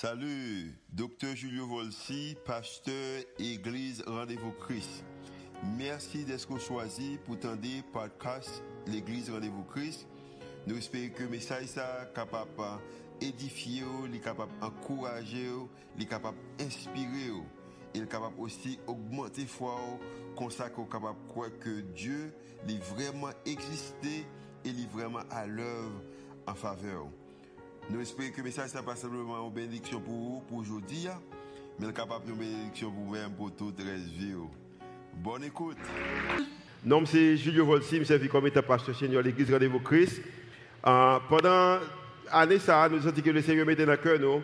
Salut, docteur Julio Volsi, pasteur Église Rendez-vous Christ. Merci d'être choisi pour tendre podcast l'Église Rendez-vous Christ. Nous espérons que le message est capable d'édifier, capable d'encourager, d'inspirer. Il est capable aussi d'augmenter foi, qu'on capable de croire que Dieu est vraiment existé et est vraiment à l'œuvre en faveur. Nous espérons que le message n'est pas simplement une bénédiction pour vous, pour aujourd'hui, mais capable de bénédiction pour vous-même, pour toute la vie. Bonne écoute. Nom c'est Julio Volsi, je suis comme étant pasteur Seigneur l'église Rendez-vous Christ. Euh, pendant l'année, ça, nous sentons que le Seigneur mettait dans le cœur nous,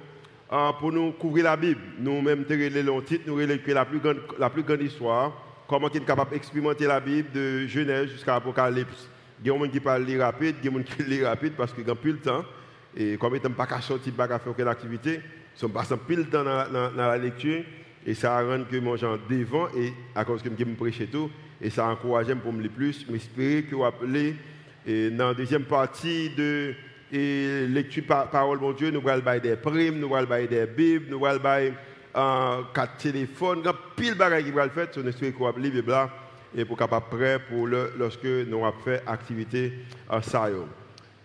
euh, pour nous couvrir la Bible. Nous-mêmes, nous titre, nous relèvons la plus grande, la plus grande histoire, comment est capable d'expérimenter la Bible de Genèse jusqu'à Apocalypse. Il y a des gens qui parlent rapide, il y a des gens qui lisent rapide parce qu'ils n'ont plus le temps. Et comme n'ont pas pas faire aucune activité, sont passés pile temps dans, dans, la lecture. Et ça rend que moi j'en devant, et à cause que je me prêche tout, et ça encourage pour me le plus. J'espère que vous appelez, et dans la deuxième partie de et lecture par parole mon Dieu, nous allons faire des primes, nous allons faire des bibles, nous allons faire euh, quatre téléphones, a pile choses qui vont faire, on espère que vous appelez et pour capable prêt pour le, lorsque nous allons faire activité en ça.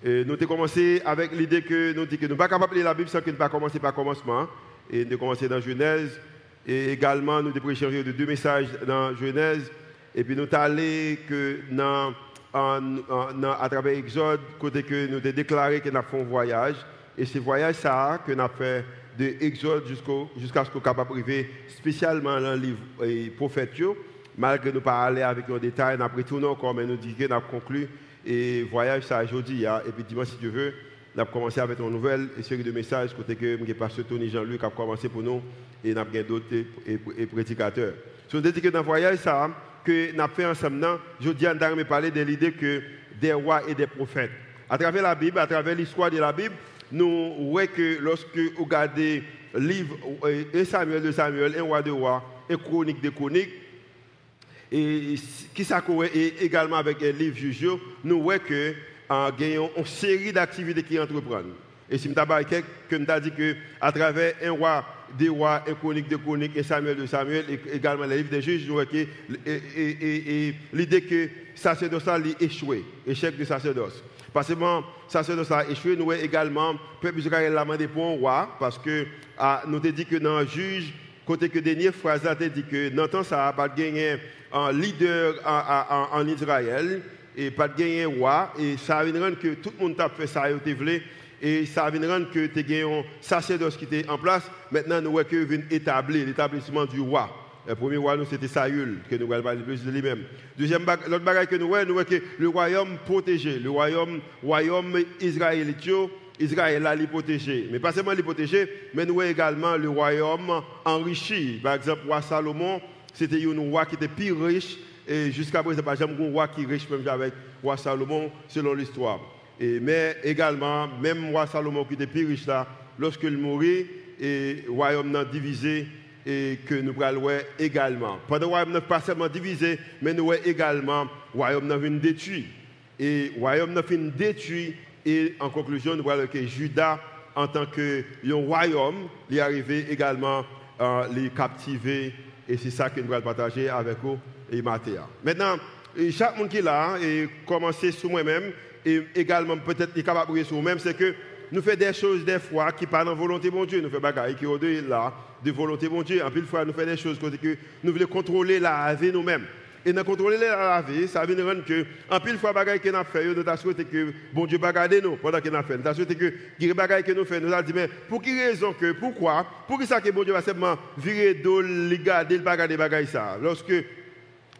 Nous avons commencé avec l'idée que nous que ne sommes pas capables de lire la Bible sans que nous ne commencer par commencement. Et nous avons commencé dans Genèse. Et également, nous avons échangé de deux messages dans Genèse. Et puis nous sommes allés que dans, à travers Exode, côté que nous avons déclaré que nous avons fait un voyage. Et ce voyage, ça, que nous avons fait de Exode jusqu'à ce qu'on soit de spécialement dans le livre et prophète, malgré nous pas aller avec un détail, nous avons retourné encore, mais nous disons que nous avons conclu et voyage ça aujourd'hui. Hein. Et puis dimanche, si Dieu veut, on a commencé avec une nouvelle série de messages côté que le pasteur Tony Jean-Luc a commencé pour nous et nous avons d'autres et, prédicateurs. Si on dit que dans le voyage ça, que nous avons fait ensemble, je dis à parler de l'idée que des rois et des prophètes. À travers la Bible, à travers l'histoire de la Bible, nous voyons que lorsque vous regardez livre 1 Samuel de Samuel, 1 roi de roi, et chronique de chroniques, et qui également avec les livres juges, nous voyons que avons une série d'activités qui entreprennent. Et si je que dit que à travers un roi des rois, un chronique de chronique, et Samuel de Samuel, et également les livres des juges, nous voyons que l'idée que sacerdoce a échoué, échec du sacerdoce. Parce que le sacerdoce a échoué, nous voyons également, peuple Israël l'a demandé pour un roi, parce que ah, nous avons dit que dans le juge, côté que dernière phrase a dit que dans le temps, ça n'a pas gagné un leader en, Israël et pas de gagner roi. Et ça vient rendre que tout le monde a fait ça et ça vient rendre que tu as un sacerdoce qui était en place. Maintenant, nous voyons que établir l'établissement du roi. Le premier roi, c'était Saül, que nous voyons parler plus de lui-même. Deuxième, l'autre bagage que nous voyons, nous voyons que le royaume protégé, le royaume, royaume israélite, Israël a protégé. Mais pas seulement les protégé, mais nous voyons également le royaume enrichi. Par exemple, roi Salomon, c'était un roi qui était plus riche. Et jusqu'à présent, pas jamais un roi qui est riche, même avec roi Salomon, selon l'histoire. Mais également, même roi Salomon qui était plus riche là, lorsqu'il mourit, et le royaume n'a divisé et que nous allons également. Pendant le royaume n'a pas seulement divisé, mais nous voyons également le royaume n'a détruit. Et le royaume n'a détruit. Et en conclusion, nous voyons que Judas, en tant que royaume, est arrivé également à les captiver et c'est ça que nous allons partager avec vous et Mathéa. Maintenant, chaque monde qui est là, et commencer sur moi-même, et également peut-être capable de sur moi-même, c'est que nous faisons des choses des fois qui parlent de volonté de Dieu. Nous faisons des choses qui sont là, de volonté de Dieu. En plus, fois, nous faisons des choses que nous voulons contrôler la vie nous-mêmes. Et dans contrôler la vie, ça veut dire que, en pile fois, bagaille que nous fait, nous avons souhaité que bon Dieu va garder nous pendant qu'il a fait. Nous avons souhaité que les bagaille que nous faisons, nous avons dit, mais pour quelle raison que, pourquoi, pour qui ça que bon Dieu va simplement virer d'eau, les garder, le garder bagaille ça? Lorsque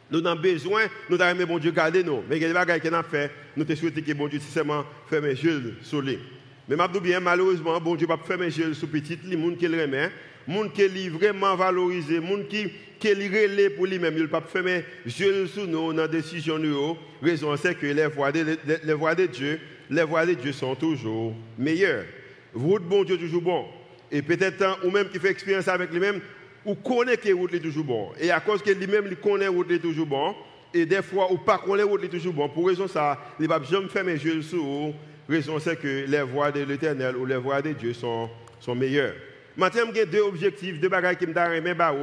nous avons besoin, nous avons bon Dieu garder nous. Mais les bagaille que nous fait, nous avons souhaité que bon Dieu simplement ferme les yeux sur lui. Mais malheureusement, bon Dieu va fermer les yeux sur petit, les gens qui le remet, gens qui est vraiment valorisé, gens qui qu'il relève pour lui-même, il ne peut pas fermer yeux sur nous dans la décision nous. Raison c'est que les voies, de, les voies de Dieu, les voies de Dieu sont toujours meilleures. Vous, bon Dieu, toujours bon. Et peut-être, ou même qui fait expérience avec lui-même, ou connaît que route est toujours bon. Et à cause que lui-même, il connaît route est toujours bon, et des fois, ou pas connaît route est toujours bon, pour raison ça, il ne va jamais fermer sur vous. Raison c'est que les voies de l'éternel ou les voies de Dieu sont, sont meilleures. Maintenant, j'ai deux objectifs, deux bagages qui me donnent bah,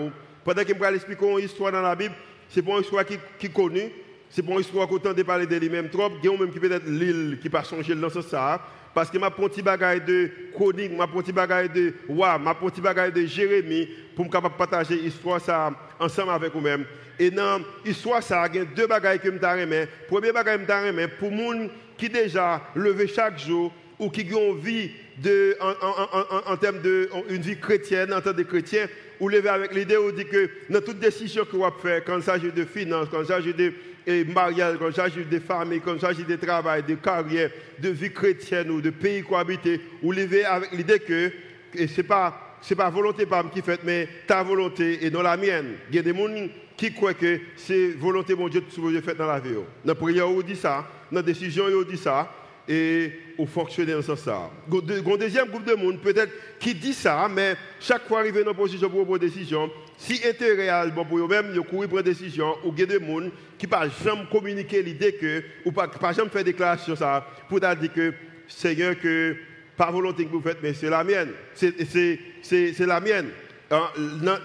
Pendant que je vais expliquer une histoire dans la Bible, c'est pas une histoire qui, qui est connue, c'est pas une histoire qu'on de parler de lui-même trop. Il y a même qui peut-être l'île qui pas changer dans ce sens. Parce que ma petit bagaille de chronique, ma petit bagaille de wa, ma petit bagaille de Jérémie pour me partager l'histoire ça ensemble avec vous-même. Et dans l'histoire ça, il y a deux bagailles que je me Premier bagaille que je pour les gens qui déjà levé chaque jour ou qui ont une vie en, termes de une vie chrétienne, en tant que chrétien, ou lever avec l'idée dit que dans toute décision que vous faites, quand il s'agit de finances, quand il s'agit de mariage, quand il s'agit de famille, quand il s'agit de travail, de carrière, de vie chrétienne ou de pays cohabité, ou lever avec l'idée que ce n'est pas pas volonté par qui fait, mais ta volonté et non la mienne. Il y a des gens qui croient que c'est volonté mon Dieu que fais dans la vie. Dans la prière, on dit ça. Dans la décision, on dit ça et au fonctionner en ce sens. Un deuxième groupe de monde, peut-être, qui dit ça, mais chaque fois arrivé dans une position pour prendre décision, si intérêt réel bon pour eux-mêmes, ils courent prendre décision, ou il y a des gens qui ne peuvent jamais communiquer l'idée que, ou pas, pas jamais faire déclaration ça, pour dire que, Seigneur, que, pas volonté que vous faites, mais c'est la mienne. C'est la mienne. Hein,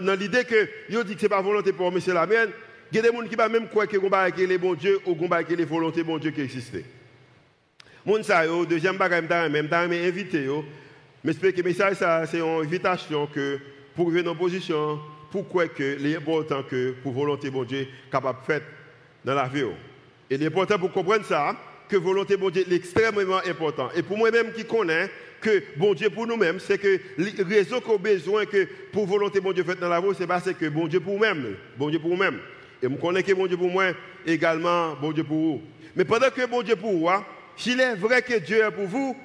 dans, l'idée que, ils dit que ce n'est pas volonté pour moi, mais c'est la mienne, il y a des gens qui ne même croire que les bons dieux ou que les volontés bon Dieu qui existent. Moun yo, deuxième bagage, même temps, invité yo. Mais c'est une invitation que pour venir en position, pourquoi que l'important que pour volonté bon Dieu capable de faire dans la vie. Et l'important pour comprendre ça, que volonté bon Dieu est extrêmement important. Et pour moi-même qui connais que bon Dieu pour nous-mêmes, c'est que la raison qu'on a besoin que pour volonté bon Dieu fait dans la vie, c'est parce que bon Dieu pour nous-mêmes, bon Dieu pour nous-mêmes. Et je connais que bon Dieu pour moi, également bon Dieu pour vous. Mais pendant que bon Dieu pour vous, s'il est vrai que Dieu est pour vous,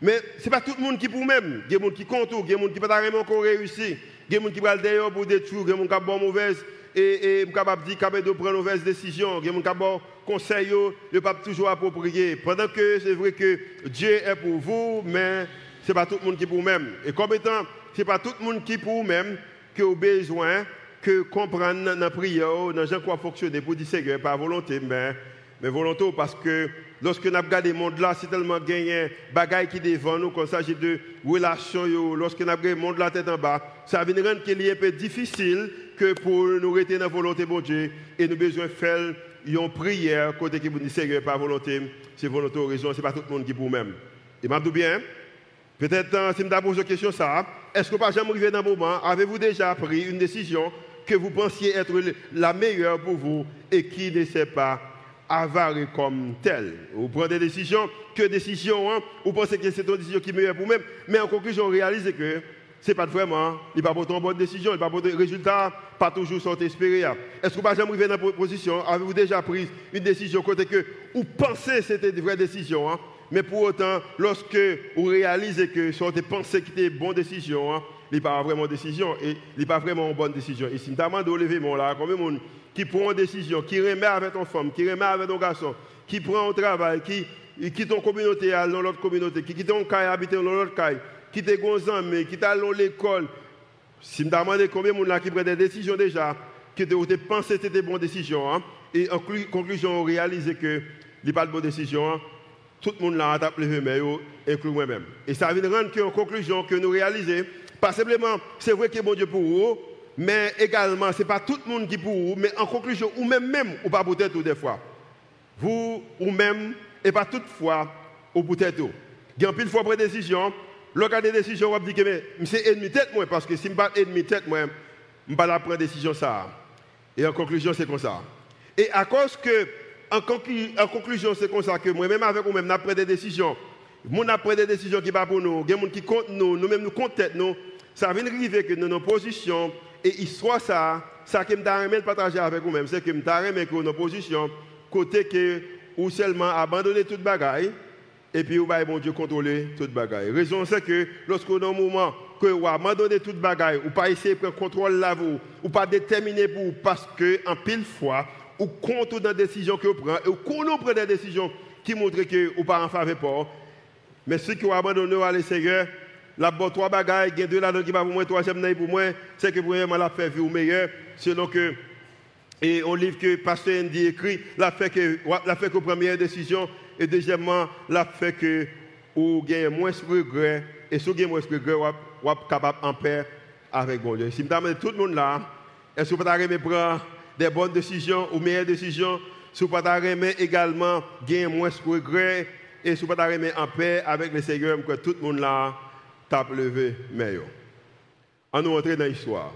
mais ce n'est pas tout le monde qui pour vous-même. Il y a des gens qui comptent, il y a des gens qui ne peuvent pas réussir. Il y a des gens qui vont d'ailleurs pour détruire, il y a des gens qui ont mauvaise et, de dire de prendre mauvaise décision. Il y a des gens qui ont conseil, ne pas toujours approprié. Pendant que c'est vrai que Dieu est pour vous, mais ce n'est pas tout le monde qui pour vous-même. Et comme étant, ce n'est pas tout le monde qui pour vous-même qui a besoin que comprendre dans la prière, dans gens quoi fonctionner pour dire Seigneur, pas volonté, mais, mais volonté parce que Lorsque nous regardons le monde là, c'est tellement gagné, bagaille qui devant nous, quand il s'agit de relations, lorsque nous regardons le monde là tête en bas, ça vient rendre qu'il est un peu difficile que pour nous dans la volonté de Dieu. Et nous avons besoin de faire une prière côté qui vous dit Seigneur, pas volonté, c'est volonté raison, ce n'est pas tout le monde qui pour même. Et m'a bien, peut-être euh, si je pose une question ça, est-ce que pas jamais arrivé dans un moment, avez-vous déjà pris une décision que vous pensiez être la meilleure pour vous et qui ne sait pas avaré comme tel. Vous prenez des décisions, que décisions, hein? vous pensez que c'est une décision qui est meilleure pour vous-même, mais en conclusion, réalisez que ce n'est pas vraiment, il n'y a pas une bonne décision, il n'y a pas de résultat, pas toujours sont espérés. Est-ce que vous n'avez jamais dans position? Avez-vous déjà pris une décision côté que vous pensez que c'était une vraie décision hein? mais pour autant, lorsque vous réalisez que ce que pensé que c'était une bonne décision, a pas vraiment décision et a pas vraiment une bonne décision. Et si nous demandons de lever mon là, combien de qui prend une décision, qui remet avec ton femme, qui remet avec ton garçon, qui prend un travail, qui quitte ton communauté dans l'autre communauté, qui quitte ton caille habiter dans l'autre caille, qui te mais qui t'a à l'école. Si me demande combien de gens qui prennent des décisions déjà, qui ont pensé que c'était des bonnes décisions, hein, et en conclusion, on réalise que n'est pas de bonnes décisions, hein, tout le monde l'a a tapé les mains, inclus moi-même. Et ça vient rendre qu'en conclusion, que nous réalisons, pas simplement, c'est vrai que bon Dieu pour vous, mais également, ce n'est pas tout le monde qui pour vous, mais en conclusion, ou même, même ou pas peut-être des fois. Vous, ou même, et pas toutefois, ou peut-être. Il y a une fois pour décision, lorsqu'il y a des décisions, on va dire que c'est ennemi tête moi, parce que si je ne pas ennemi tête moi, je ne vais pas prendre décision ça. Et en conclusion, c'est comme ça. Et à cause que, en, conclusion, c'est comme ça que moi-même avec vous-même, nous pris des décisions. Nous avons pris des décisions qui ne pas pour nous. A des gens qui comptent nous, nous-mêmes nous comptons nous. Ça vient arriver que nous, nos positions, et histoire ça, ça que je partager avec vous-même, c'est que je suis que nos positions, côté que ou seulement abandonner toute bagaille, et puis ou bon Dieu contrôler toute bagaille. Raison c'est que lorsqu'on a un moment que vous abandonnez toute bagaille, ou pas essayer de prendre contrôle là vous, ou pas déterminer pour parce que en pile fois, ou compte dans les décisions que vous prenez, et qu'on prend des décisions qui montrent que vous pas en faveur. Mais ceux qui ont abandonné à Seigneur, la bonne trois bagailles, il y a deux là qui va pour moi, troisième pour moi, c'est que vraiment la fait vivre meilleur, selon que et on livre que pasteur Andy écrit, la fait que la fait que première décision et deuxièmement la fait que ou gagne moins de regrets et si vous avez moins de regrets, ou capable en paix avec bon Dieu. Si je demande tout le monde là, est-ce que vous pouvez prendre des bonnes décisions ou meilleures décisions? Si vous pouvez également gagner moins de regrets et si vous pouvez en paix avec le Seigneur, que tout le monde là tape levé meilleur. On nous rentre dans l'histoire.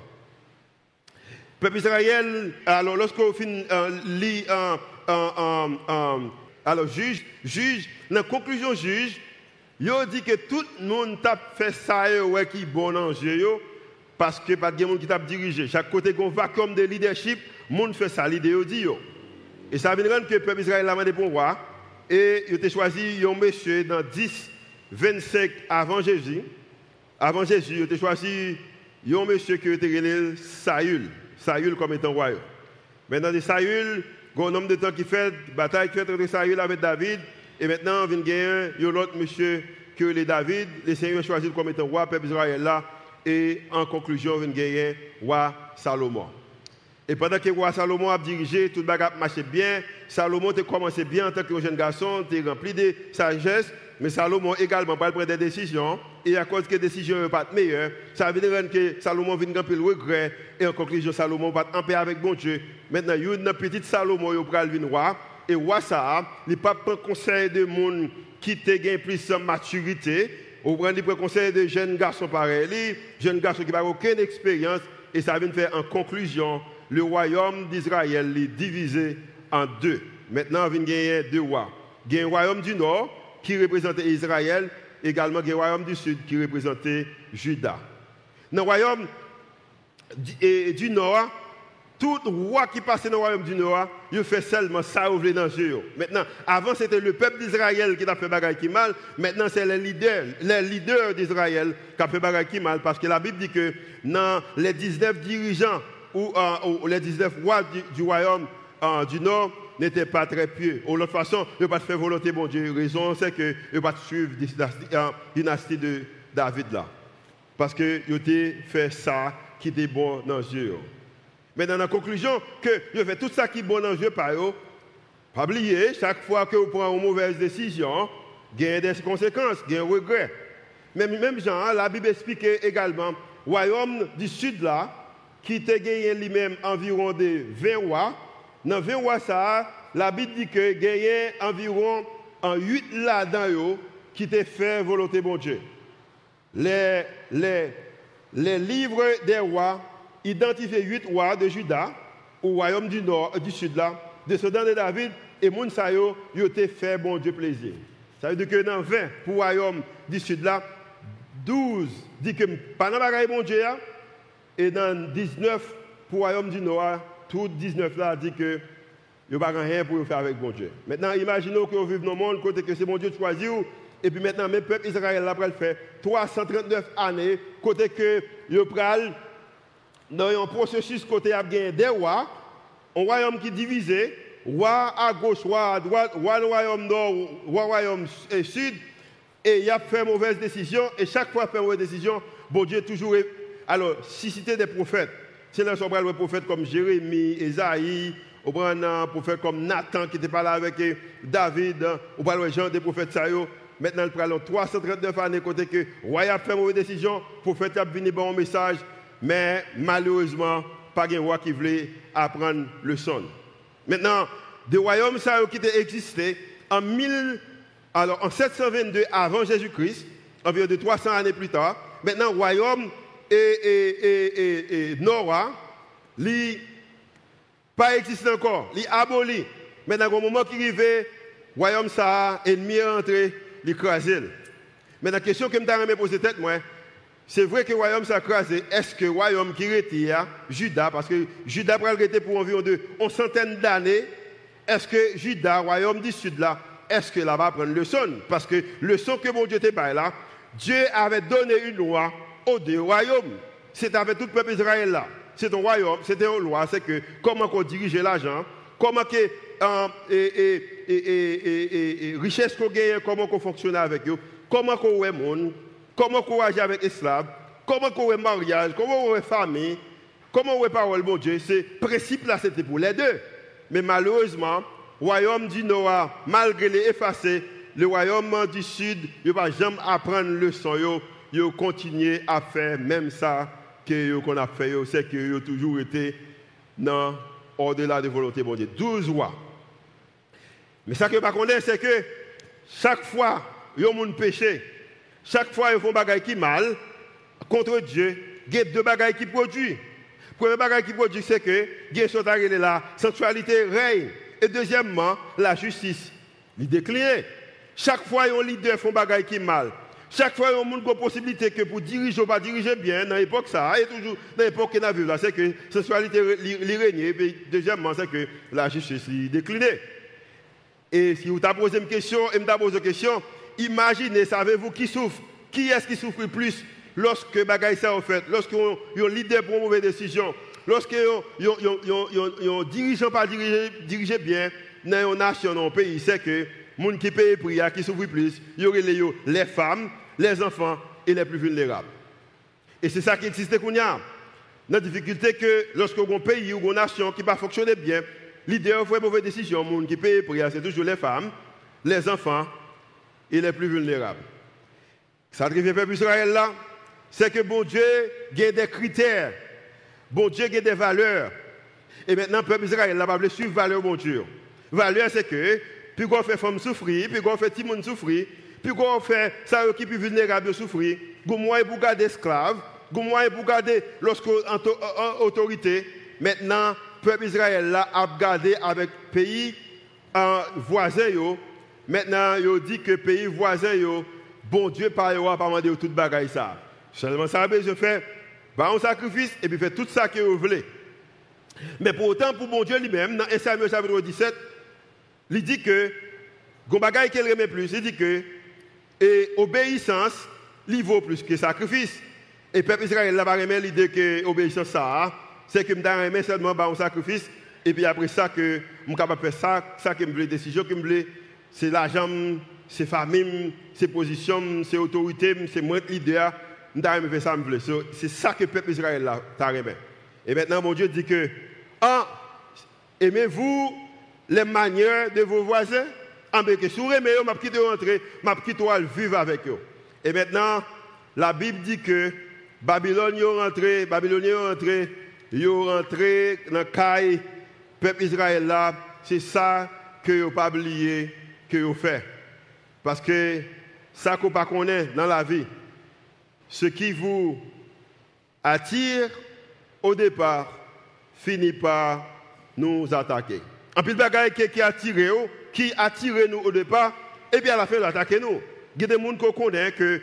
Peuple Israël, alors lorsqu'on finit euh, lit euh, euh, alors juge, juge, la conclusion juge, il dit que tout le monde tape fait ça ouais, qui bon en jeu parce que pas de monde qui t'a dirigé. Chaque côté qu'on vacuum de leadership, le monde fait ça, l'idée dit. Et ça veut dire que le peuple Israël a demandé pour voir. Et il a choisi un monsieur dans 10, 25 avant Jésus. Avant Jésus, il a choisi un monsieur qui était appelé Saül. Saül comme étant roi. Maintenant, Saül, il y a un homme de temps qui fait bataille entre Saül avec David. Et maintenant, il y a un autre monsieur que les David. Le Seigneur choisi comme étant roi, peuple Israël là. Et en conclusion, il y a un roi Salomon. Et pendant que le roi Salomon a dirigé, tout le monde marchait bien. Salomon a commencé bien en tant que jeune garçon, il rempli de sagesse. Mais Salomon également pas prendre des décisions. Et à cause que les décisions ne pas meilleures, ça veut dire que Salomon vient de le regret. Et en conclusion, Salomon va en paix avec bon Dieu. Maintenant, il y a une petite Salomon qui va le roi. Et roi ça, il pas prend conseil de monde qui a plus de maturité. Ou prend le conseil de jeunes garçons pareils, jeunes garçons qui n'ont aucune expérience. Et ça vient faire en conclusion, le royaume d'Israël est divisé en deux. Maintenant, il y a deux rois. Il y a un royaume du nord qui représentait Israël, également le royaume du sud qui représentait Juda. Dans le royaume du nord, tout roi qui passait dans le royaume du Nord, il fait seulement ça ouvrir dans le Maintenant, avant c'était le peuple d'Israël qui a fait qui mal. Maintenant, c'est les leaders, les leaders d'Israël qui ont fait qui mal. Parce que la Bible dit que dans les 19 dirigeants ou, euh, les 19 rois du, royaume du Nord, n'était pas très pieux. Ou l'autre façon, il ne pas faire volonté, bon Dieu. Raison, c'est que ne pas suivre la euh, dynastie de David là. Parce il a fait ça qui était bon dans Dieu. Mais dans la conclusion, que je fais tout ça qui est bon dans Dieu par pas oublier, chaque fois que vous prenez une mauvaise décision, il y a des conséquences, il y a un regret. Mais même Jean, la Bible explique également, le royaume du sud là, qui a gagné lui-même environ de 20 rois, dans 20 rois, la Bible dit que gagné environ en 8 là-dedans qui étaient fait volonté de Dieu. Les, livres des rois identifient 8 rois de Juda, au royaume du nord, du sud là, descendants de David, et Mounsayo, ils ont fait bon Dieu plaisir. Ça veut dire que dans 20 pour le royaume du sud là, 12 dit que pas dans bon Dieu, et dans 19 pour le royaume du nord, tout 19 là dit que il n'y a pas rien pour faire avec bon Dieu. Maintenant, imaginez que vous vivez dans le monde, côté que c'est mon Dieu choisi, et puis maintenant, le peuple Israël après le fait 339 années, côté que vous pral dans un processus côté a des rois, un royaume qui est divisé, roi à gauche, roi à droite, roi royaume nord, roi royaume sud, et il a fait mauvaise décision, et chaque fois fait mauvaise décision, bon Dieu toujours. Alors, si c'était des prophètes, c'est là qu'on des prophètes comme Jérémie, Esaïe, on prend un prophète comme Nathan qui était pas là avec David, on parle des gens des prophètes ça Maintenant, il prend 339 années côté que roi a fait mauvaise décision, prophète a venu bon message, mais malheureusement, pas de roi qui voulait apprendre le son. Maintenant, des royaumes qui existé en, 1000, alors, en 722 avant Jésus-Christ, environ de 300 années plus tard. Maintenant, royaume et, et, et, et, Nora, pas existe encore, li aboli. Maintenant, au moment qui arrive, royaume ça, ennemi entré, l'écraser. Mais la question que je me poser tête, moi, c'est vrai que le royaume s'est écrasé. Est-ce que le royaume qui retire, Judas, parce que Judas a été pour environ de, une centaine d'années, est-ce que Judas, royaume du sud là, est-ce que là va prendre le son? Parce que le son que mon Dieu était pas là, Dieu avait donné une loi aux deux royaumes. C'était avec tout le peuple Israël là. C'est un royaume, c'était une loi, c'est que comment on dirige l'argent, comment que euh, et, et, et, richesse qu'on gagne, comment on fonctionne avec eux, comment on est monde, comment on agit avec esclaves, comment on est mariage, comment on est famille, comment on est parole de Dieu. Ce principe là, c'était pour les deux. Mais malheureusement, royaume du Nord, malgré les effacés, le royaume du Sud, il ne va jamais apprendre le son. Ils continuent à faire même ça qu'on a fait, c'est qu'ils ont toujours été dans au-delà de volonté de Dieu. 12 rois. Mais ça que je ne c'est que chaque fois ils ont péché, chaque fois ils font des choses qui mal contre Dieu, il y a deux choses qui produisent. Chose qui produit, c'est que il y a la sensualité règne. Et deuxièmement, la justice. Il décline. Chaque fois, un leader font des choses qui mal. Chaque fois, il y a une possibilité que pour diriger ou pas diriger bien, dans l'époque, ça, et toujours dans l'époque qu'on a vu c'est que la sensualité règne. Et deuxièmement, c'est que la justice déclinée. Et si vous avez posé une question, et vous posé une question, imaginez, savez-vous qui souffre? Qui est-ce qui souffre le plus lorsque bagaille ça en fait, lorsque un leader prend une mauvaise décision, lorsque un dirigeant pas dirigé, bien dans une nation, dans un pays, c'est que gens qui payent prix, qui souffrent plus, y les femmes, les enfants et les plus vulnérables. Et c'est ça qui existe qu'on a. La difficulté que lorsque un pays ou une nation qui ne fonctionne bien, leader fait une mauvaise décision, les gens qui payent prix, c'est toujours les femmes, les enfants et les plus vulnérables. Ça arrive peuple Israël là, c'est que bon Dieu a des critères, bon Dieu a des valeurs. Et maintenant, le peuple Israël pas voulu suivre valeur bon Dieu. Valeur, c'est que, puis qu'on fait femme souffrir, puis qu'on fait monde souffrir, puis qu'on fait ça qui plus vulnérable souffrir, qu'on moyen pour garder esclave, qu'on moyen pour garder lorsqu'on autorité. Maintenant, le peuple Israël a gardé avec pays euh, voisins. Maintenant, il dit que pays voisins, bon Dieu, par exemple, pas demander toute bagaille ça. Seulement ça, je fais un sacrifice et puis fait tout ça que vous voulez. Mais pour autant, pour mon Dieu lui-même, dans 1 Samuel chapitre 17, il dit que, Gombagaï qu'il remet plus, il dit que, et obéissance, il vaut plus que sacrifice. Et le peuple Israël n'a pas remis l'idée que obéissance, ça, c'est que je remet seulement un sacrifice, et puis après ça, que je suis capable faire ça, ça que veux, décision que veux, c'est l'argent, c'est famille, c'est position, c'est autorité, c'est moi leader. C'est ça que le peuple Israël aimé. Et maintenant, mon Dieu dit que, ah, aimez-vous les manières de vos voisins mais que vous aimez, je vais rentrer, je vais vivre avec eux. Et maintenant, la Bible dit que Babylone est rentré, Babylone est rentré, est rentré dans le peuple Israël là, c'est ça que vous pas oublié que vous fait. Parce que ça qu'on pas connaît dans la vie, ce qui vous attire au départ finit par nous attaquer. En plus, de qui, attire, qui attire nous au départ, et bien à la fin, attaquer nous. Il y a des gens qui connaissent que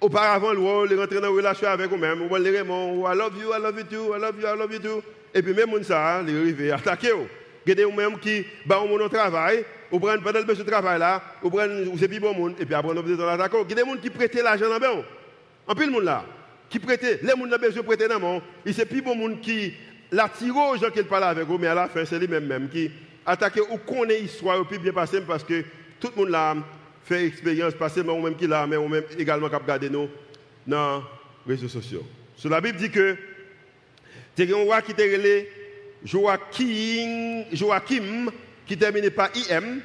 auparavant, ils rentrent dans une relation avec eux-mêmes, ils les I love you, I love you too, I love you, I love you too. Et puis même ça, ils arrivent à attaquer. Il y a des gens qui, bah, au travail, ou prennent pendant le travail là, ou prennent, c'est plus bon monde, et puis après on a besoin d'attaquer. Il y a des gens qui prêtent l'argent le en plus, le monde là, qui prêtait, les gens qui ont besoin de prêter dans le monde, c'est plus bon monde qui l'attire aux gens qui parlent avec eux, mais à la fin, c'est lui-même même qui attaque ou connaît l'histoire, et puis bien passé parce que tout le monde là fait expérience passée, mais même qui l'a, mais on même également qui garder nous dans les réseaux sociaux. Sur la Bible dit que, c'est un roi qui était relé Joachim, Joachim, qui terminait par IM.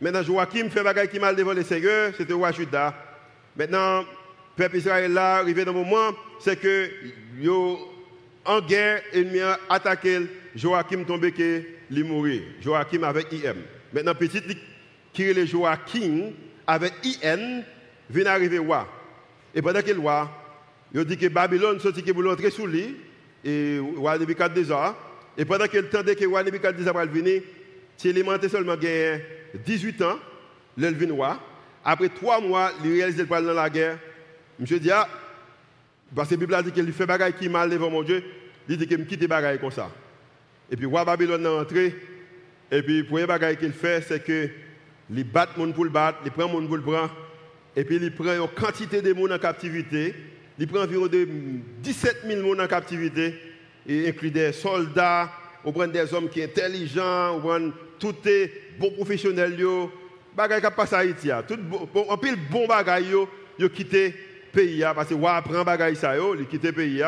Maintenant, Joachim fait bagaille qui mal devant le Seigneur, c'était roi Judas. Maintenant, peuple Israël là, arrivé dans le moment, c'est que yo en guerre, ennemi a attaqué Joachim tombé que il mourir. Joachim avec IM. Maintenant petit qui est le Joachim avec IN vient arriver roi. Et pendant que le roi, il dit que Babylone sorti que pour entrer sous lui et roi Nebuchadnezzar et pendant qu'il temps que roi Nebuchadnezzar va venir, c'est alimenté seulement 18 ans, vient roi. Après trois mois, il réalise le dans la guerre. Monsieur dit, ah, parce que la Bible a dit qu'il fait des qui mal devant mon Dieu, il dit qu'il me quitte des bagailles comme ça. Et puis, roi Babylone est entré, et puis, le premier bagaille qu'il fait, c'est que il bat monde pour le battre, il prend monde pour le prendre, et puis il prend une quantité de monde en captivité, il prend environ de 17 000 monde en captivité, et inclut des soldats, on prend des hommes qui sont intelligents, on prend tous les bons professionnels, bagaille qui passe à Haïti, tout, en pile bon bagaille, ils quitté pays parce que wa prend bagay ça il quitte le pays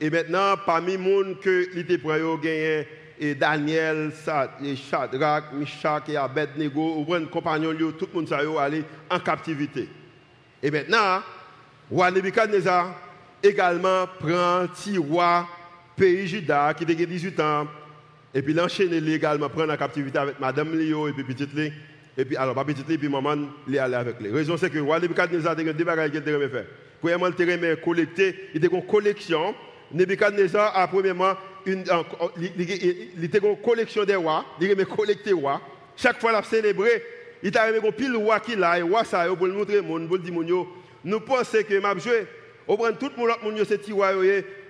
et maintenant parmi les gens que il était prend yo et Daniel, Shadrach, Meshach et Abednego, ou un compagnon tout le monde yo aller en captivité. Et maintenant roi Nebuchadnezzar également prend petit roi pays Juda qui a 18 ans et puis l'enchaîner également prendre en captivité avec madame Léo et puis petite Lé et puis alors pas petite Lé puis maman est allé avec lui. La raison c'est que roi Nebuchadnezzar a deux bagages qu'il a faire. Premièrement, il a collecté, il a une collection. Nebuchadnezzar a premièrement une, il une collection des rois, il a collecté rois. Chaque fois qu'il a célébré, il a mis pile roi qu'il a, et roi ça, pour le montrer, pour le dire, nous pensons que m'a joué. On prend tout le monde, c'est petit roi,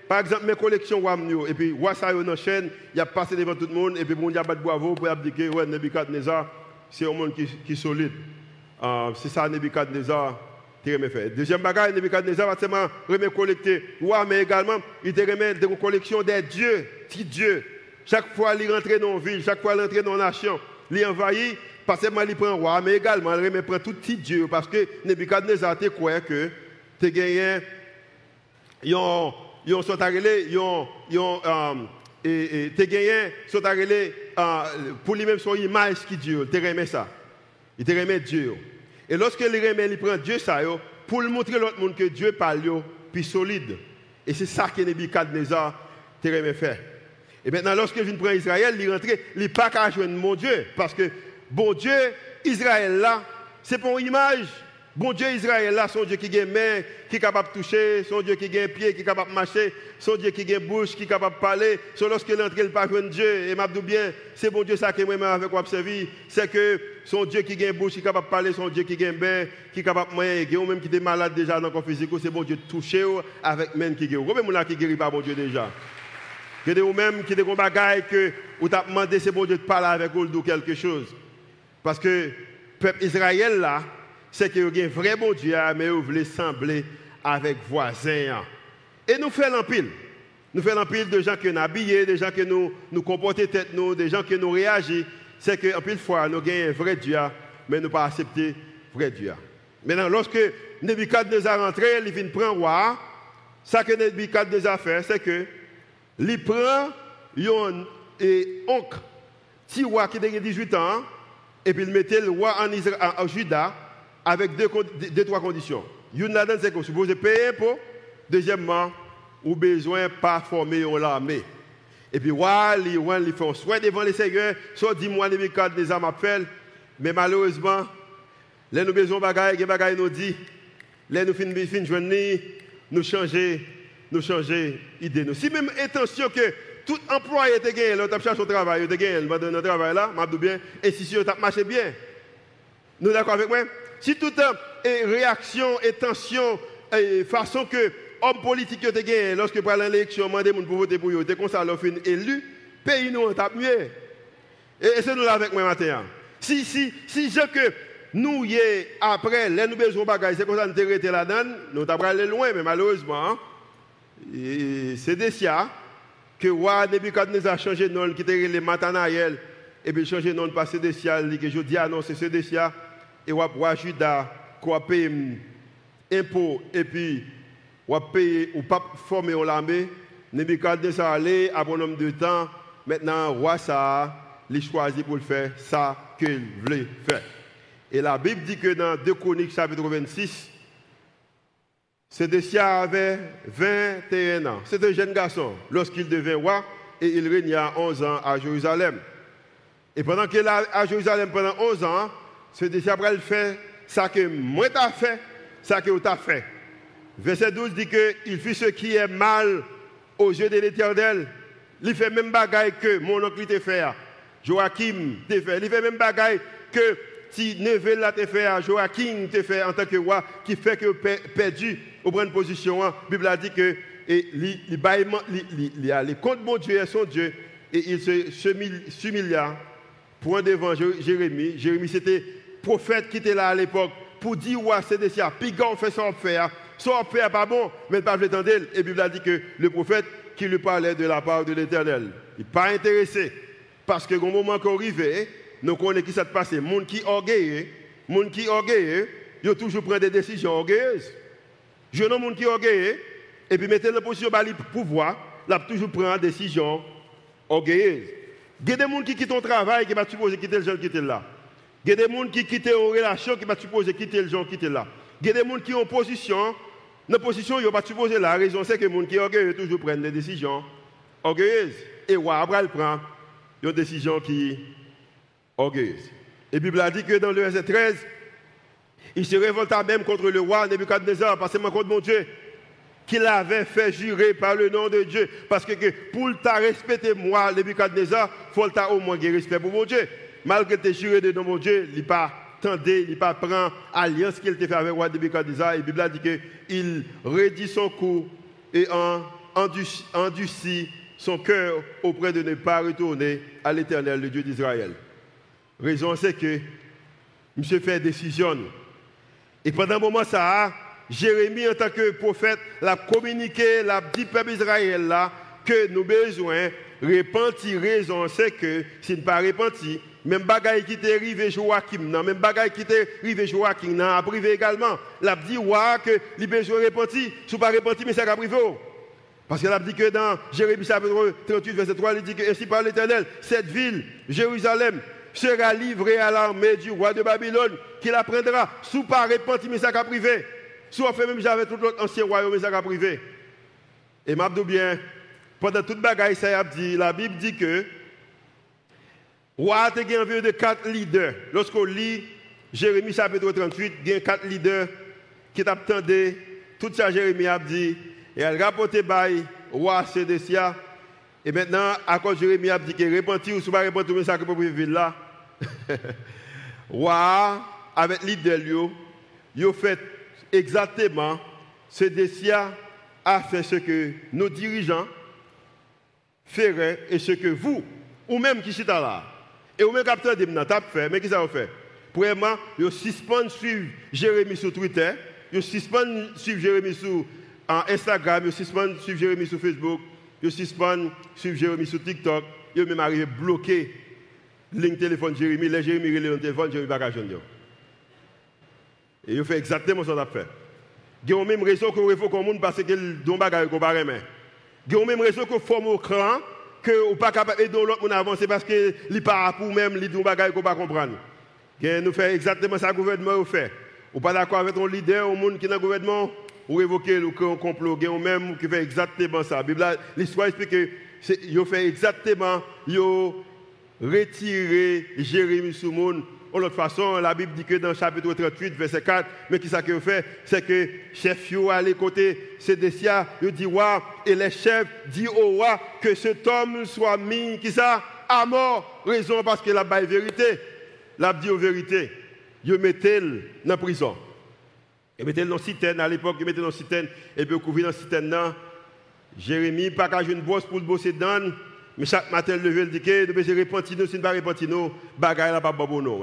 par exemple, mes collections roi et puis ça dans la chaîne, il a passé devant tout le monde, et puis il a battu bravo pour dire ouais, Nebuchadnezzar, c'est un monde qui, est solide. Uh, c'est ça Nebuchadnezzar qui remet fait. Deuxième bagage, Nebuchadnezzar va seulement remet collecter roi, mais également il te remet des collections des dieux, petits dieux. Chaque fois il rentre dans une ville, chaque fois il rentre dans une nation, il envahit, pas seulement il prend roi, mais également il remet prend tout petit dieu, parce que Nebuchadnezzar te croit que tu gagné, ils ont, ils ont, ils ont, um, et, et te gagné, pour lui-même son image qui Dieu, te remet ça. Il te remet Dieu. Et lorsque il remet, il prend Dieu ça, pour le montrer à l'autre monde que Dieu parle, puis solide. Et c'est ça que Nebuchadnezzar te remet faire. Et maintenant, lorsque vient prendre Israël, il rentre, il n'est pas qu'à joindre mon Dieu. Parce que, bon Dieu, Israël là, c'est pour une image. Bon Dieu Israël là, son Dieu qui a main, qui est capable de toucher, son Dieu qui a pied, qui est capable de marcher, son Dieu qui a bouche, qui est capable de parler. Son lorsqu'il entre, il pas de Dieu. Et m'a dit bien, c'est bon Dieu ça qui moi avec servir. C'est que son Dieu qui a bouche, qui est capable de parler, son Dieu qui a bain, qui est capable de manger, ou même qui est malade déjà dans le corps physique, c'est bon Dieu de toucher avec même qui guérit. Combien de gens qui guérit pas bon Dieu déjà? Que de vous-même qui des bagailles que vous avez demandé, c'est bon Dieu de parler avec vous ou quelque chose. Parce que le peuple Israël là, c'est que vous avez un vrai bon Dieu, mais vous voulez sembler avec voisins. Et nous faisons l'empile. Nous faisons l'empile de gens qui nous habillés, des gens qui nous, nous comportent tête nous, des gens qui nous réagissent. C'est qu'en pile fois, nous avons un vrai Dieu, mais nous pas accepter vrai Dieu. Maintenant, lorsque Nebuchadnezzar rentré, il vient prendre roi. Ce que Nebuchadnezzar fait, c'est que il prend un oncle, petit roi qui a 18 ans, et puis il mettait le roi en, Israël, en Juda avec deux, deux, trois conditions. Une là-dedans, c'est que vous payer pour. Deuxièmement, vous besoin pas former l'armée. Et puis, roi, il fait un souhait devant les seigneurs, soit dis-moi les cadres des armes appellent. Mais malheureusement, les nous besoin de bagaille, les bagailles nous dit, les nous fin fin journée, nous changer, nous changer idée nous. Si même intention que tout employé te gagné, là, tu cherché au travail, tu gagné, le travail là, m'a bien, et si tu as marché bien. Nous d'accord avec moi? Si toute réaction et tension, et façon que homme politique te gagné, lorsque pour l'élection, demandez pour voter pour eux, ça, leur fin élu, pays nous on tape mieux. Et, c'est nous là avec moi matin. Si, si, si je que nous y après, les nous besoin c'est comme ça nous été là-dedans, nous t'avons aller loin, mais malheureusement, c'est des siens que roi Nebuchadnezzar a changé nom, qui était les Matanaïel, et puis changé nom, passer des siens, que je dis, ah non, c'est ce des siens et on va Juda, qu'on impôt, et puis on payer ou pas former l'armée. Nebuchadnezzar allé à bon nombre de temps. Maintenant, roi ça, il choisi pour faire ça qu'il voulait faire. Et la Bible dit que dans 2 Chroniques chapitre 26, Sédécia avait 21 ans. C'est un jeune garçon lorsqu'il devint roi et il régna 11 ans à Jérusalem. Et pendant qu'il est à Jérusalem pendant 11 ans, c'est déjà après le fait ça que moi t'as fait, ça que tu as fait. Verset 12 dit que il fit ce qui est mal aux yeux de l'Éternel. Il fait même bagaille que mon oncle t'a fait. Joachim t'a fait. Il fait même bagaille que si Neville l'a fait, Joachim t'a fait en tant que roi, qui fait que perdu au bonne position. La Bible a dit que et les comptes mon Dieu et son Dieu et il se s'humilia pour devant Jérémie. Jérémie c'était prophète qui était là à l'époque pour dire ouais, c'est des siens, puis on fait son faire, son faire pas bon, mais pas l'entendre. Et la Bible a dit que le prophète qui lui parlait de la part de l'Éternel, il n'est pas intéressé. Parce que au moment qu'on arrive, nous connaissons qui s'est passé. Les gens qui orgueilleux, les qui orgueilleux, ils toujours prennent des décisions orgueilleuses. Je ne monde qui orgueilleux, et puis mettez la position pour pouvoir, là toujours prendre des décisions orgueilleuses. Il y a des gens qui quittent ton travail, qui va supposer quitter le jeune qui était là. Il y a des gens qui quittent une relation qui va supposer quitter le gens qui étaient là. Il y a des gens qui ont position Dans position, il n'y a pas supposé la raison, c'est que les gens qui sont orgueilleux toujours prennent des décisions orgueilleuses. Et roi Abraham prend une décision qui orgueilleuse. Et la Bible a dit que dans le verset 13, il se révolta même contre le roi Nebuchadnezzar, parce que contre mon Dieu, qu'il avait fait jurer par le nom de Dieu. Parce que, pour t'a respecter moi, Nebuchadnezzar, il faut au moins respect pour mon Dieu. Malgré tes juré de mon Dieu, il pas tendu, il pas prend alliance qu'il a fait avec roi Nebuchadnezzar. Et la Bible a dit qu'il redit son cou et endurcit son cœur auprès de ne pas retourner à l'éternel, le Dieu d'Israël. Raison, c'est que M. fait décision. Et pendant un moment, ça Jérémie, en tant que prophète, l'a communiqué, l'a dit peuple Israël là, que nous besoin repentir. Raison, c'est que s'il n'est pas repenti, même bagaille qui est arrivé Joachim, même bagaille qui est arrivé Joachim, a privé également. L'a dit, ouais, que les besoin repentir. Si pas repenti, mais ça a privé. Parce qu'elle a dit que dans Jérémie chapitre 38, verset 3, il dit que ainsi par l'Éternel, cette ville, Jérusalem, sera livrée à l'armée du roi de Babylone, qui la prendra sous pas repenti, mais ça a privé. Sous fait même j'avais tout l'autre ancien royaume, mais ça a privé. Et m'a bien, pendant toute bagaille, ça a dit, la Bible dit que roi a environ de quatre leaders. Lorsqu'on lit Jérémie chapitre 38, il y a quatre leaders qui t'attendaient. Tout ça, Jérémie a dit, et elle rapportait bail roi Sédécia. Et maintenant, à cause de Jérémie a dit que repentir ou pas repentir, mais ça que pour vivre là. Roi, avec l'idée, il a fait exactement Sédécia a fait ce que nos dirigeants feraient et ce que vous, ou même qui êtes là, et vous même capteur de fait, mais qui ça fait? Premièrement, vous suspend suivre Jérémie sur Twitter, vous suspend suivre Jérémie sur Instagram, je suspend suivre Jérémy sur Facebook, je suspend suivre Jérémy sur TikTok, je même arrivé à bloquer le téléphone Jérémy, les Jérémy le téléphone, Jérémy pas. Et je fais exactement ce qu'on a fait. A même raison qu'on faut qu'on monde parce que don bagage qu'on pas a même raison qu'on forme au cran que ou pas capable d'aider l'autre monde avancer parce que li pas même li don bagage qu'on pas comprendre. Nous fait exactement ça gouvernement fait. Ou pas d'accord avec ton leader au monde qui dans gouvernement ou évoquer le complot, ou même qui fait exactement ça. L'histoire explique que ils fait exactement, ils retiré Jérémie Soumoun. De l'autre façon, la Bible dit que dans le chapitre 38, verset 4, mais qui ça qu'il fait? C'est que chef yo à côté Sédécia, il dit roi, et les chefs dit au roi que cet homme soit mis, qui ça? À mort. Raison parce que la vérité. La dit aux vérité. Il mettait dans la prison. Il mettait dans la citerne, à l'époque, il mettait dans la citerne, et puis couvrir dans la citerne. Jérémie, pas qu'à une bosse pour le bosser dedans, mais chaque matin, le lever, il dit que nous devons repentir, nous, si nous ne repentir, nous, bagaille là, pas bon, non.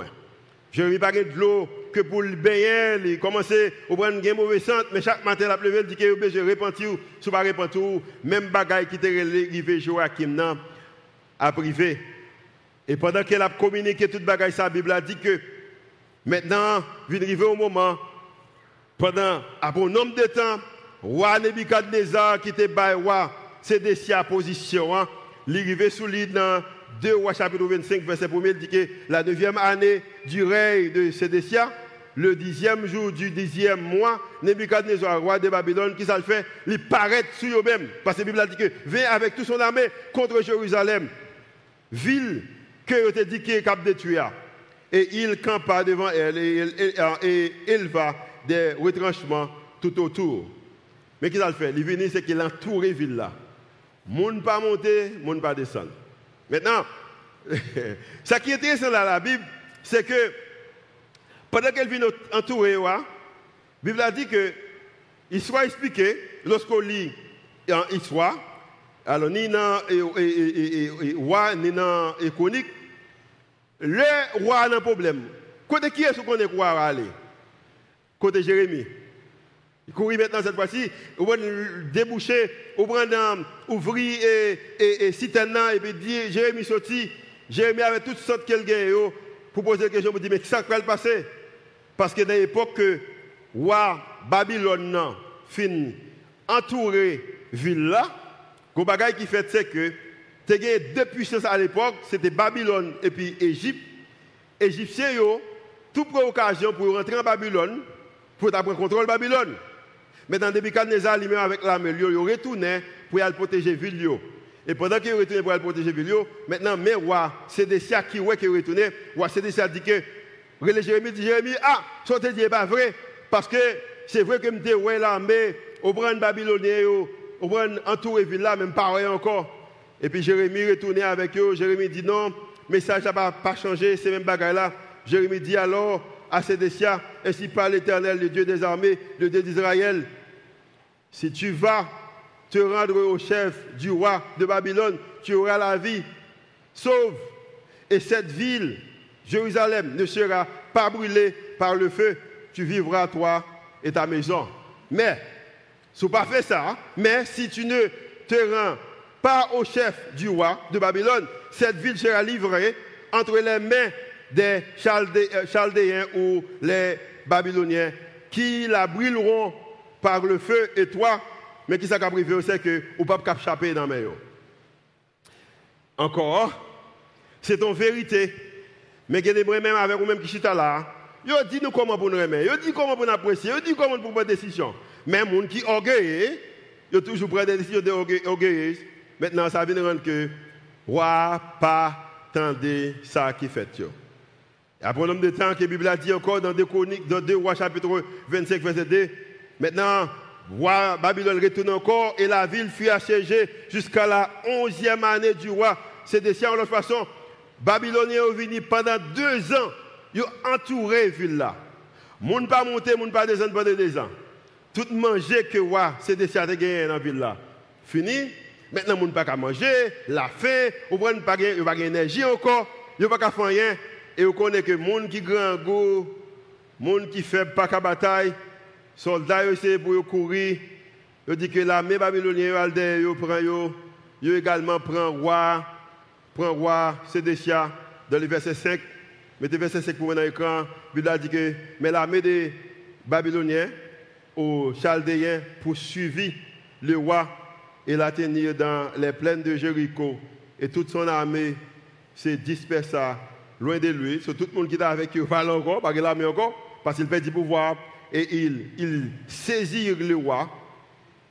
Jérémie, pas de l'eau que pour le baigner, il commence à prendre une mauvaise santé, mais chaque matin, la il dit que nous devons repentir, si ne repentir, même bagaille qui était arrivé Joachim, à privé. Et pendant qu'elle a communiqué toute bagaille, sa Bible a dit que maintenant, vient arriver au moment pendant un bon nombre de temps, roi Nebuchadnezzar qui était roi, c'est de sa position. Hein. Il arrivé sous l'île dans 2 rois chapitre 25, verset 1 il dit que la neuvième année du règne de Sédécia, le dixième jour du dixième mois, Nebuchadnezzar, roi de Babylone, qui ça le fait Il paraît sur eux-mêmes. Parce que la Bible a dit que vient avec toute son armée contre Jérusalem, ville que était dit qu'il cap détruire. Et il campa devant elle et, il va des retranchements tout autour. Mais qu'il a fait? Il venu, c'est qu'il a la ville là. Moun pas monter, moun pas descendre. Maintenant, ce qui est intéressant dans la Bible, c'est que pendant qu'elle vient entourer, la Bible a dit que soit expliqué, lorsqu'on lit en histoire, alors ni dans roi, ni dans chronique, le roi a un problème. Côté qui est-ce qu'on est roi à aller? Côté Jérémie. Il courit maintenant cette fois-ci, on va déboucher, on va ouvrir et, et, et et puis dire Jérémie sorti. Jérémie avait toutes sortes qu'elle gagne pour poser la question, me dit mais qui va le passer? Parce que dans l'époque que Babylone fin entouré ville le bagage qui fait c'est que tu as deux puissances à l'époque, c'était Babylone et puis Égypte. Égyptiens, toute occasion pour rentrer en Babylone, pour prendre contrôle de Babylone. Maintenant, Nebuchadnezzar lui-même avec l'armée, il retourné pour aller protéger la ville. Et pendant qu'il retourné pour aller protéger ville, maintenant, mais roi Sédécia qui est retourné, roi Sédécia dit que, Jérémie dit, Jérémie, ah, ce que dit pas vrai, parce que c'est vrai que je suis l'armée, au bras babylonien, au bras entouré ville là, même pas encore. Et puis Jérémie retourné avec eux, Jérémie dit non, message n'a pas changé, c'est même bagaille là. Jérémie dit alors, à Sédécia, ainsi parle l'Éternel, le Dieu des armées, le Dieu d'Israël? Si tu vas te rendre au chef du roi de Babylone, tu auras la vie. Sauve. Et cette ville, Jérusalem, ne sera pas brûlée par le feu. Tu vivras, toi et ta maison. Mais, si tu pas fait ça, mais si tu ne te rends pas au chef du roi de Babylone, cette ville sera livrée entre les mains des euh, Chaldéens ou les Babyloniens qui la brûleront par le feu et toi, mais qui s'est privé c'est que ou pas échapper dans mes Encore, c'est ton vérité. Mais il y a même avec vous même qui sont là. Yo dit nous comment pour nous remettre, yo dit comment pour nous apprécier, yo dit comment pour prendre des décisions. Mais les gens qui orgueillent, yo toujours prendre des décisions orgueilleuses. Maintenant ça vient de rendre que roi pas tendez ça qui fait. Après un nombre de temps que la Bible a dit encore dans 2 Chroniques, dans 2 Rois chapitre 25, verset 2, maintenant, Babylone retourne encore et la ville fut assiégée jusqu'à la 11e année du roi. C'est de cette façon. Babyloniens ont venu pendant deux ans, ils ont entouré la ville là. Moun pas monter, moun pas descendre pendant deux ans. Tout manger que roi, de ça gagné dans la ville là. Fini. Maintenant, moun pas qu'à manger, la faim, ou pas pas d'énergie encore, ils pas qu'à faire rien. Et vous connaissez que gens qui grand goût, gens qui fait pas de bataille, soldats essaient pour courir. Ils disent que l'armée babylonienne, prend ils également prend roi, prend roi Sédécia dans le verset 5. Mettez verset 5 pour dans l'écran. Bible dit que mais l'armée des Babyloniens aux Chaldéens poursuivit le roi et l'a tenu dans les plaines de Jéricho. Et toute son armée s'est dispersa loin de lui. C'est tout le monde qui est avec lui, parle encore, parce qu'il a encore, parce qu'il perd du pouvoir. Et il, il saisit le roi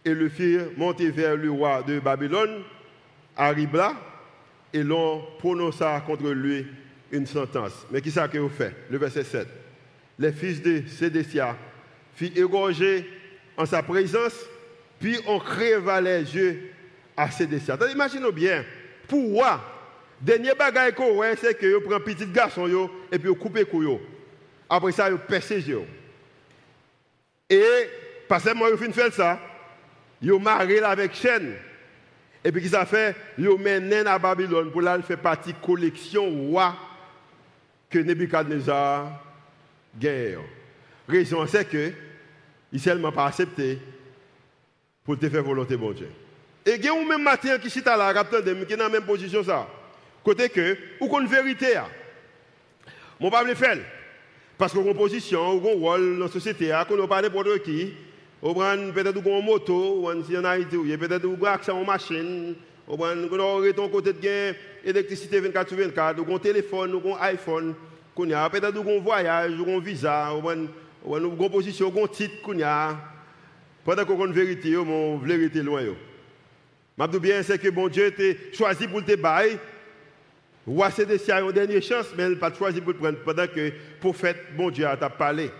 et le firent monter vers le roi de Babylone, à Ribla, et l'on prononça contre lui une sentence. Mais qui ça que vous fait Le verset 7. Les fils de Sédécia furent égorgés en sa présence, puis on creva les yeux à Sédécia. Imaginez bien, pourquoi Dernier bagage qu'on c'est que vous prenez un petit garçon et puis vous coupez couille. Après ça, vous percez Et, parce que moi, vous finissez ça, vous marrez avec chaîne. Et puis, qui ça fait? Vous menez à Babylone pour là, faire partie collection roi que Nebuchadnezzar guerre. Raison, c'est que, il seulement pas accepté pour te faire volonté, bon Dieu. Et il y a même matin qui est là, qui est dans la même position. ça. Côté que, ou qu'on vérité. Mon pas le faire. Parce qu'on a une position, ou un rôle dans la société, qu'on n'a pas n'importe qui. On prend peut-être une moto, ou si en Haïti, peut-être un accès à une machine, on prend ton côté de gain, électricité 24 sur 24, ou un téléphone, ou un iPhone, qu'on a peut-être un voyage, ou un visa, ou une position, ou un titre qu'on a. Pendant qu'on a une vérité, mon vérité loin. Je dis bien, c'est que bon Dieu t'a choisi pour te bailler Roi Sédécia a une dernière chance, mais elle n'a pas choisi pour prendre pendant que le prophète, bon Dieu, a parlé.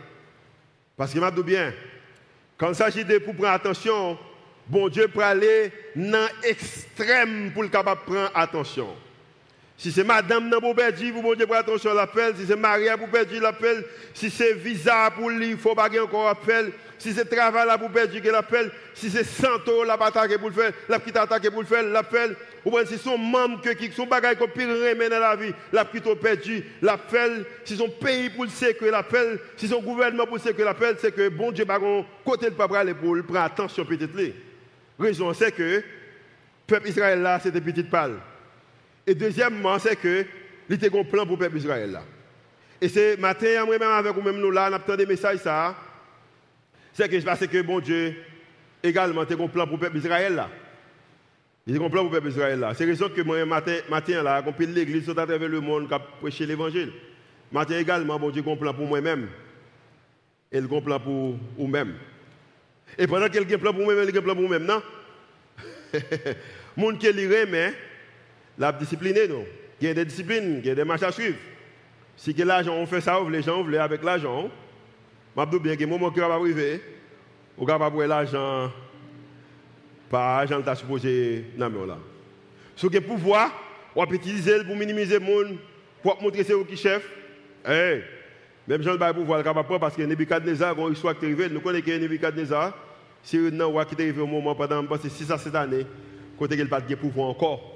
Parce que m'a dit bien, quand il s'agit de pour prendre attention, bon Dieu peut aller dans l'extrême pour le capable prendre attention. Si c'est madame pour perdre, vous bon Dieu prend attention l'appel. Si c'est Maria pour perdre l'appel. Si c'est visa pour lui, il faut pas encore appel. Si c'est travail là pour perdre l'appel. Si c'est santo la attaquer pour le faire, la petite attaquer pour le faire, l'appel. Ou bien si son membre qui sont bagages qu'on pire remet dans la vie, la plutôt perdu, l'appel, si son pays pour le sécuriser l'appel, si son gouvernement pour le sécuriser l'appel, c'est que bon Dieu, bagon, côté de papa pour le prendre attention peut-être. Raison, c'est que le peuple Israël là, c'était petite pâle. Et deuxièmement, c'est que il était un plan pour le peuple Israël là. Et c'est matin, moi-même avec vous-même, nous là, on a des messages. C'est que je pense que bon Dieu, également, tu un plan pour le peuple Israël là. Il a un plan pour le peuple Israël là. C'est raison que moi, matin, matin là, qu'on l'église à travers le monde, qui prêcher l'évangile. Matin également, bon Dieu, un plan pour moi-même. Et un plan pour vous-même. Et pendant qu'il y a un plan pour moi-même, il y a un plan pour moi-même, non? Monde qui lirait, mais la discipline, non. Il y a des disciplines, il y a des marches à suivre. Si l'argent, on fait ça, les gens veulent avec l'argent. Je dis bien que moment qui va arriver, on va avoir l'argent, pas l'argent que supposé dans là. Ce que pouvoir, on peut utiliser pour minimiser le monde, pour montrer c'est qui chef. Hey, même Jean le pouvoir le capable parce que Nebuchadnezzar, quand il soit arrivé, nous connaissons que Nebuchadnezzar, c'est un roi qui est arrivé au moment pendant 6 à 7 années, côté qu'il n'a pas de pouvoir encore.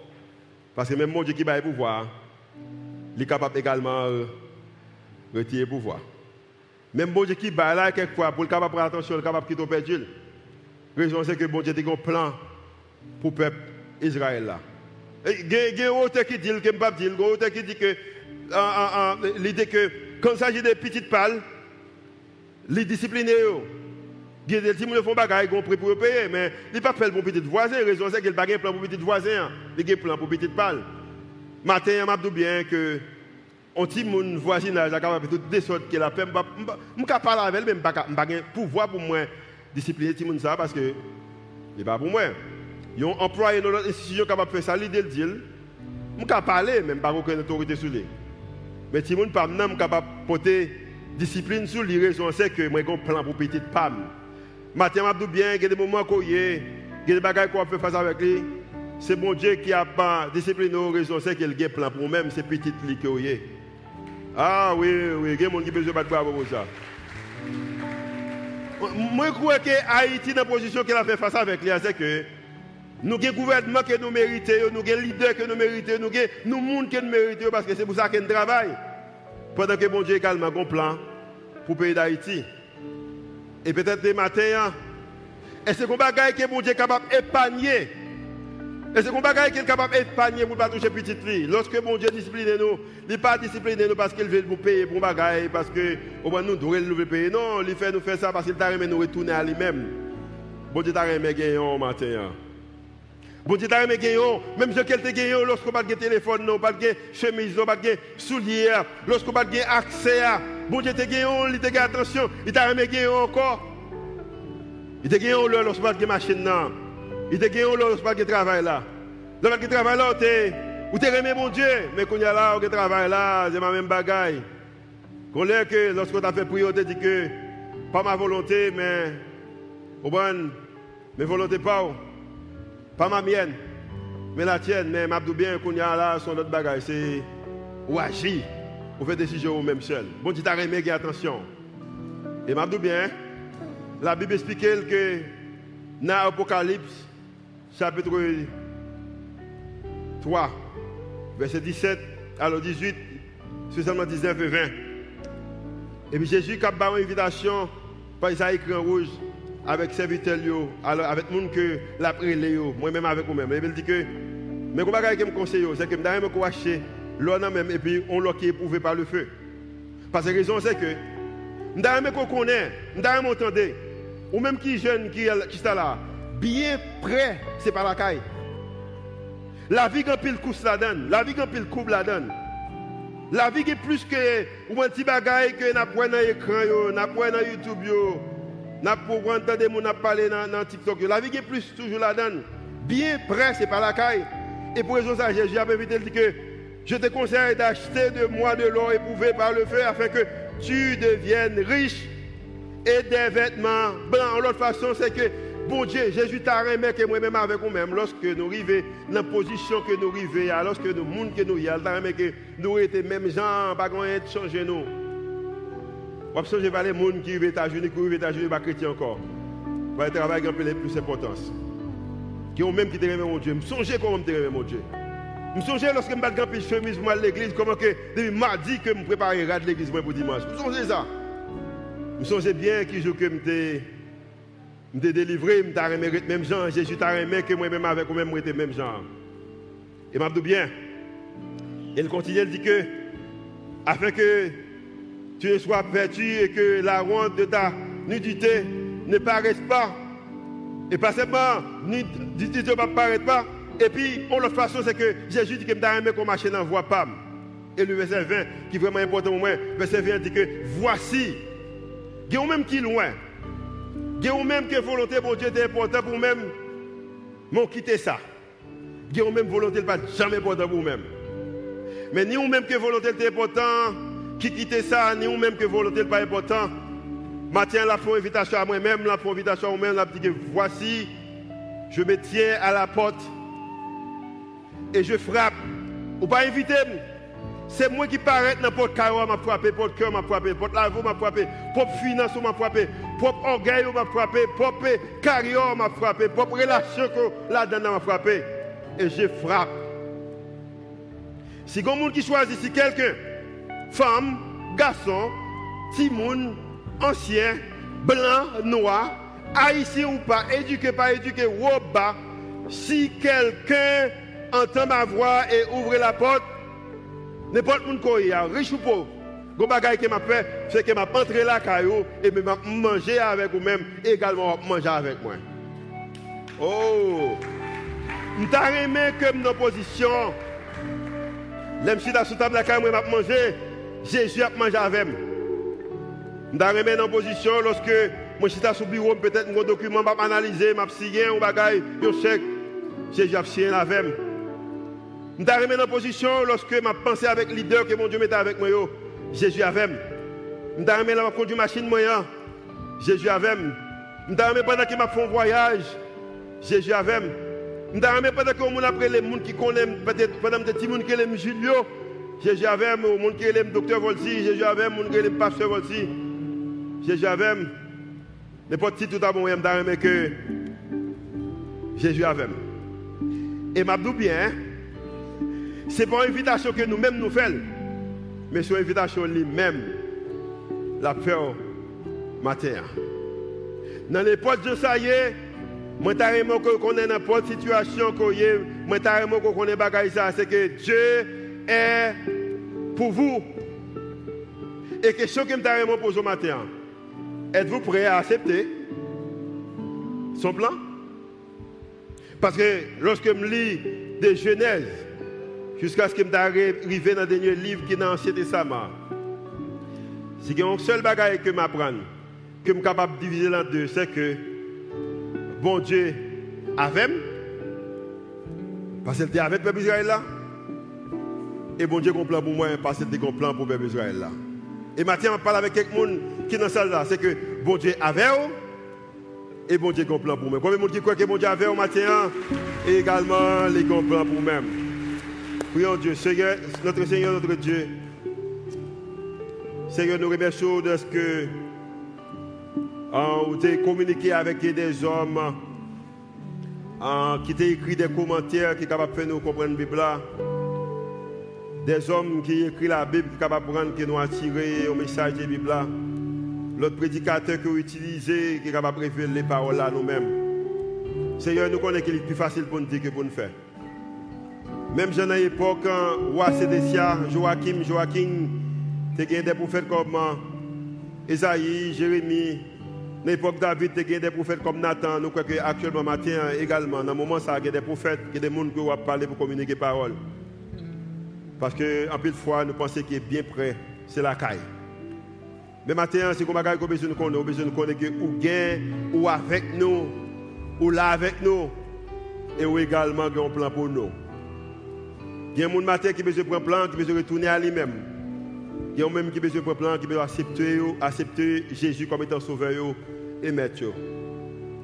Parce que même mon Dieu qui a le pouvoir, il est capable également de retirer le pouvoir. Même bon Dieu qui bat là, quelquefois, pour le capable prendre attention, est capable de quitter perdu. La raison, c'est que bon Dieu a un plan pour le peuple Israël. Il y a un auteur qui dit, que ne pas dire, il y a un auteur qui dit que l'idée que quand il s'agit des petites pales, les discipliner. Il y a des gens qui font des choses, ils prêt pour payer, mais il pas fait pour petit voisin. La raison, c'est qu'il n'a pas plan pour petit voisin. Il a un plan pour petite pale. Matin, je me bien que on dit mon voisinage est capable de tout sortes que la paix. Je ne pas parler avec elle, mais je n'ai pas pouvoir pour moi discipliner tout le ça parce que ce n'est pas pour moi. Ils ont employé dans notre institution capable de faire ça, l'idée de dire. Je ne pas parler, même pas aucune autorité sur lui. Mais si je ne pas capable de porter discipline sur les raisons, c'est que moi j'ai un plan pour petite femme. Matin, je bien, il y a des moments où il y a des choses qu'on peut faire avec lui. C'est bon Dieu qui a pas discipliné aux raisons, c'est qu'il a plan pour même ces petites y Ah oui, oui, il y a des gens qui besoin de bravo pour ça. Moi, je crois que Haïti, dans la position qu'elle a fait face avec lui, c'est que nous avons un gouvernement que nous méritons, nous avons un leader que nous méritons, nous avons nous monde que nous méritons, parce que c'est pour ça qu'on travaille. Pendant que bon Dieu a également un plan pour le pays d'Haïti. Et peut-être des matins, et c'est un bagage que bon Dieu est capable d'épargner. Et c'est un bagage qui est capable d'épargner pour ne pas toucher petite fille. Lorsque bon Dieu discipline nous, il n'est pas discipliné nous parce qu'il veut nous payer pour bagage, parce que au moins nous devons nous payer. Non, il fait nous faire ça parce qu'il t'a remis nous retourner à lui-même. Bon Dieu t'a remis gagner au matin. Bon Dieu t'a remis gagner, même si quelqu'un gagné lorsqu'on pas de téléphone, non, pas de chemise, pas de souliers, lorsqu'on pas de accès à Bon Dieu t'a gagné, il t'a gagné attention, il t'a remis gagné encore. Il t'a gagné lorsqu'on pas de machine, non. Il t'a gagné lorsqu'on pas de travail là. Pas de travail là, ou t'es remis mon Dieu, mais quand il y a là, travail là, c'est ma même bagaille. Qu'on l'ait que lorsqu'on t'a fait prier, on t'a dit que pas ma volonté, mais au bon, mes volontés pas, pas ma mienne, mais la tienne, mais m'a bien qu'on y a là, son autre bagaille, c'est ou agir. Vous faites des décisions vous-même seul. Bon Dieu t'a remis, attention. Et m'a bien, la Bible explique que dans l'Apocalypse, chapitre 3, verset 17, alors 18, seulement 19 et 20. Et puis Jésus a une invitation par Isaïe en rouge avec serviteurs, alors avec monde que l'a moi-même avec vous-même. Et il dit que, mais comment je me conseille, c'est que je vais acheter l'eau même et puis on l'a qui est éprouvé par le feu. Parce que la raison c'est que, je vais qu'on je vais m'entendre, ou même qui jeune qui, qui est là, bien prêt, c'est pas la caille. La vie quand pile couche la donne, la vie quand pile coupe la donne. La vie est plus que ou un petit bagaille que n'a pas dans l'écran yo, n'a pas dans YouTube yo, n'a pas entendre gens parler dans, TikTok La vie est plus toujours la donne. Bien prêt, c'est pas la caille. Et pour raison ça, Jésus a invité dit que je te conseille d'acheter de moi de l'or éprouvé par le feu afin que tu deviennes riche et des vêtements blancs. L'autre façon, c'est que Bon Dieu, Jésus t'a remis que moi-même avec nous-mêmes, lorsque nous arrivons dans la position que nous arrivons, lorsque nous monde que nous y t'a remis que nous étions même gens, pas rien de changer nous. Changer les gens qui vivent qui vivent pas chrétiens encore. Va travailler un peu plus d'importance. Qui ont même qui te mon Dieu. Je comment te remis mon Dieu. Je lorsque je me de chemise à l'église, comment que depuis mardi que je me à l'église pour dimanche. Je songe ça. Je songe bien qui je que t'ai délivré, je t'ai remis même gens. Jésus t'a remis que moi-même avec moi-même, moi, même gens. Et m'a dit bien. Il continue, il dit que, afin que tu ne sois vêtu et que la honte de ta nudité ne paraisse pas. Et pas seulement, nudité ne paraître pas. Et puis, on l'autre façon, c'est que Jésus dit que je remis qu'on marche dans la voie pas. Et le verset 20, qui est vraiment important pour moi, verset 20 dit que voici, il y a même qui loin. Y a même que volonté, bon Dieu, est important pour même, m'ont quitté ça. Y a même volonté, pas jamais important pour même. Mais ni ou même que volonté est important, qui quitte ça, ni ou même que volonté n'est pas important. Matin, la font invitation à moi-même, la font invitation à moi-même, la que voici, je me tiens à la porte et je frappe. Ou pas inviter c'est moi qui paraît n'importe carreau m'a frappé, porte cœur m'a frappé, porte lavo m'a frappé, propre finance m'a frappé, propre orgueil m'a frappé, propre carrière m'a frappé, propre relation là-dedans m'a frappé. Et je frappe. Si quelqu'un qui choisit, si quelqu'un, femme, garçon, timoun, ancien, blanc, noir, haïtien ou pas, éduqué, pas éduqué, ou bas, si quelqu'un entend ma voix et ouvre la porte, n'importe qui est riche ou pauvre, Gon bagay que m'a fait, c'est que m'a entré là caillou et me manger avec vous même également manger avec moi. Oh, m'ta aimé que nos position. L'aime si sous table la caillou m'a manger, Jésus a mangé avec moi. M'ta aimé dans position lorsque moi suis sur bureau peut-être mon document m'a analyser, m'a signé un bagay, yo chèque. Jésus a signé avec moi. M'ta aimé dans position lorsque m'a pensé avec leader que mon Dieu mettait avec moi. Jésus avait. Je suis la conduire machine moyen. Jésus avait. Je suis pendant qu'il m'a fait un voyage. Jésus avait. Je suis pendant que mon après les gens qui connaissent peut-être pendant des petits gens qui aiment Julio. Jésus avait. Les gens qui aiment docteur Volsi. Jésus avait. Les gens qui aiment pasteur Volsi. Jésus avait. N'importe qui tout à bon, je que Jésus avait. Et m'a bien, ce n'est pas une invitation que nous-mêmes nous faisons mais son invitation lui-même, la faire matin. Dans l'époque de ça y est, moi carrément que connais n'importe situation que est, moi carrément que connais ça, c'est que Dieu est pour vous. Et question que je pose au matin, êtes-vous prêt à accepter son plan? Parce que lorsque je lis des Genèse, Jusqu'à ce que je arrive dans le dernier livre qui est dans l'Ancien Testament. Si il y a seul bagage que m'apprends, que je suis capable de diviser en deux, c'est que bon Dieu avait, parce qu'il était avec le Israël là, et bon Dieu plan pour moi, parce qu'il un plan pour le peuple Israël là. Et maintenant, je parle avec quelqu'un qui est dans salle là, c'est que bon Dieu avait, et bon Dieu plan pour moi. Combien de monde qui croit que bon Dieu avait matin, et également les plans pour moi. Prions Dieu, Seigneur, notre Seigneur, notre Dieu. Seigneur, nous remercions de ce que vous avez communiqué avec des hommes qui ont écrit des commentaires qui sont capables de nous comprendre la Bible. Des hommes qui écrivent la Bible qui sont capables de qui nous attiré au message de la Bible. L'autre prédicateur que vous utilisez qui est capable de révéler les paroles à nous-mêmes. Seigneur, nous connaissons qu'il est plus facile pour nous dire que pour nous faire. Même dans l'époque, roi Sédécia, Joachim, Joachim, tu as des prophètes comme Esaïe, Jérémie. Dans l'époque David, tu as des prophètes comme Nathan. Nous croyons qu'actuellement, matin également, dans le moment, ça, il y a des prophètes, il y a des gens qui vont parler pour communiquer parole. Parce qu'en plus de fois, nous pensons qu'il est bien prêt, c'est la caille. Mais maintenant, c'est comme ça qu'on a besoin de connaître, besoin de connaître que ou gain, ou avec nous, ou là avec nous, et ou également un plan pour nous. Il y a un monde qui a besoin de prendre plan, qui besoin de retourner à lui-même. Il y a même qui besoin de prendre plan, qui besoin d'accepter accepter Jésus comme étant sauveur et maître.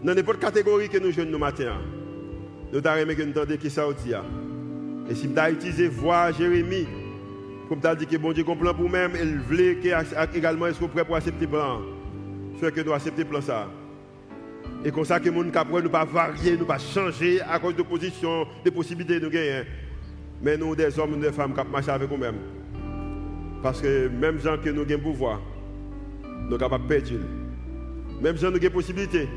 Dans n'importe catégorie que nous jeunes nous matin, nous avons que nous entendons qui ça dit. Et si nous avons utilisé voix Jérémie, tu as dit que bon Dieu comprend pour même, il voulait également être prêt pour accepter le plan? Fait que nous accepter plan ça. Et comme ça que nous ne pouvons pas varier, nous pas changer à cause de position, de possibilités de gagner. Mais nous, des hommes et des femmes, qui marchent avec nous-mêmes. Parce que même gens que nous avons pouvoir, nous sommes capables de perdre. Même gens qui avons possibilité,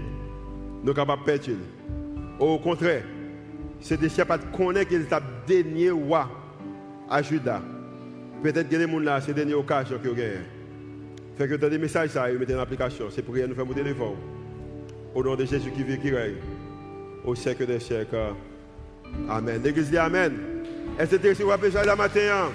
nous sommes capables de perdre. Au contraire, c'est des chiens qui connaissent qu'il est le dernier roi à Judas. Peut-être que les gens là, c'est la dernière occasion qu'ils ont. Fait que dans des messages, ça, ils mettent en application. C'est pour rien nous faire monter devant. Au nom de Jésus qui vit, qui règne. Au siècle des siècles. Amen. L'église dit Amen. Que tu as besoin de la matin?